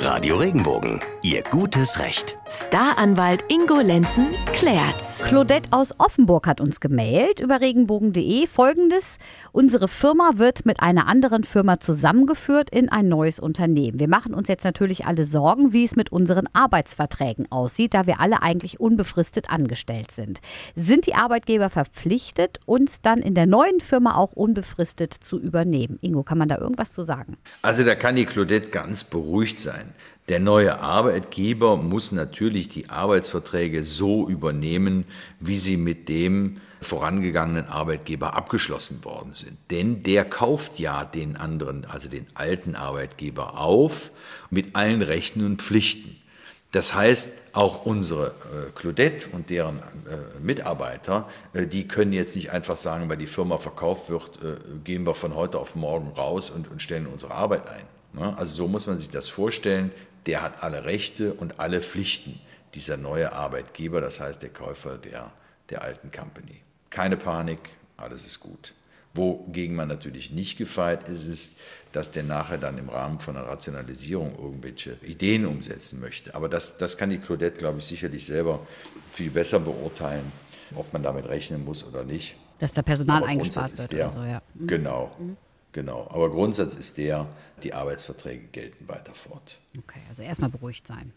Radio Regenbogen, Ihr gutes Recht. Staranwalt Ingo Lenzen klärt's. Claudette aus Offenburg hat uns gemailt über regenbogen.de folgendes. Unsere Firma wird mit einer anderen Firma zusammengeführt in ein neues Unternehmen. Wir machen uns jetzt natürlich alle Sorgen, wie es mit unseren Arbeitsverträgen aussieht, da wir alle eigentlich unbefristet angestellt sind. Sind die Arbeitgeber verpflichtet, uns dann in der neuen Firma auch unbefristet zu übernehmen? Ingo, kann man da irgendwas zu sagen? Also da kann die Claudette ganz beruhigt sein. Der neue Arbeitgeber muss natürlich die Arbeitsverträge so übernehmen, wie sie mit dem vorangegangenen Arbeitgeber abgeschlossen worden sind. Denn der kauft ja den anderen, also den alten Arbeitgeber auf mit allen Rechten und Pflichten. Das heißt, auch unsere äh, Claudette und deren äh, Mitarbeiter, äh, die können jetzt nicht einfach sagen, weil die Firma verkauft wird, äh, gehen wir von heute auf morgen raus und, und stellen unsere Arbeit ein. Ne? Also so muss man sich das vorstellen der hat alle Rechte und alle Pflichten, dieser neue Arbeitgeber, das heißt der Käufer der, der alten Company. Keine Panik, alles ist gut. Wogegen man natürlich nicht gefeit ist, ist, dass der nachher dann im Rahmen von einer Rationalisierung irgendwelche Ideen umsetzen möchte. Aber das, das kann die Claudette, glaube ich, sicherlich selber viel besser beurteilen, ob man damit rechnen muss oder nicht. Dass der Personal eingespart wird. Der, so, ja. Mhm. Genau. Mhm. Genau, aber Grundsatz ist der, die Arbeitsverträge gelten weiter fort. Okay, also erstmal beruhigt sein.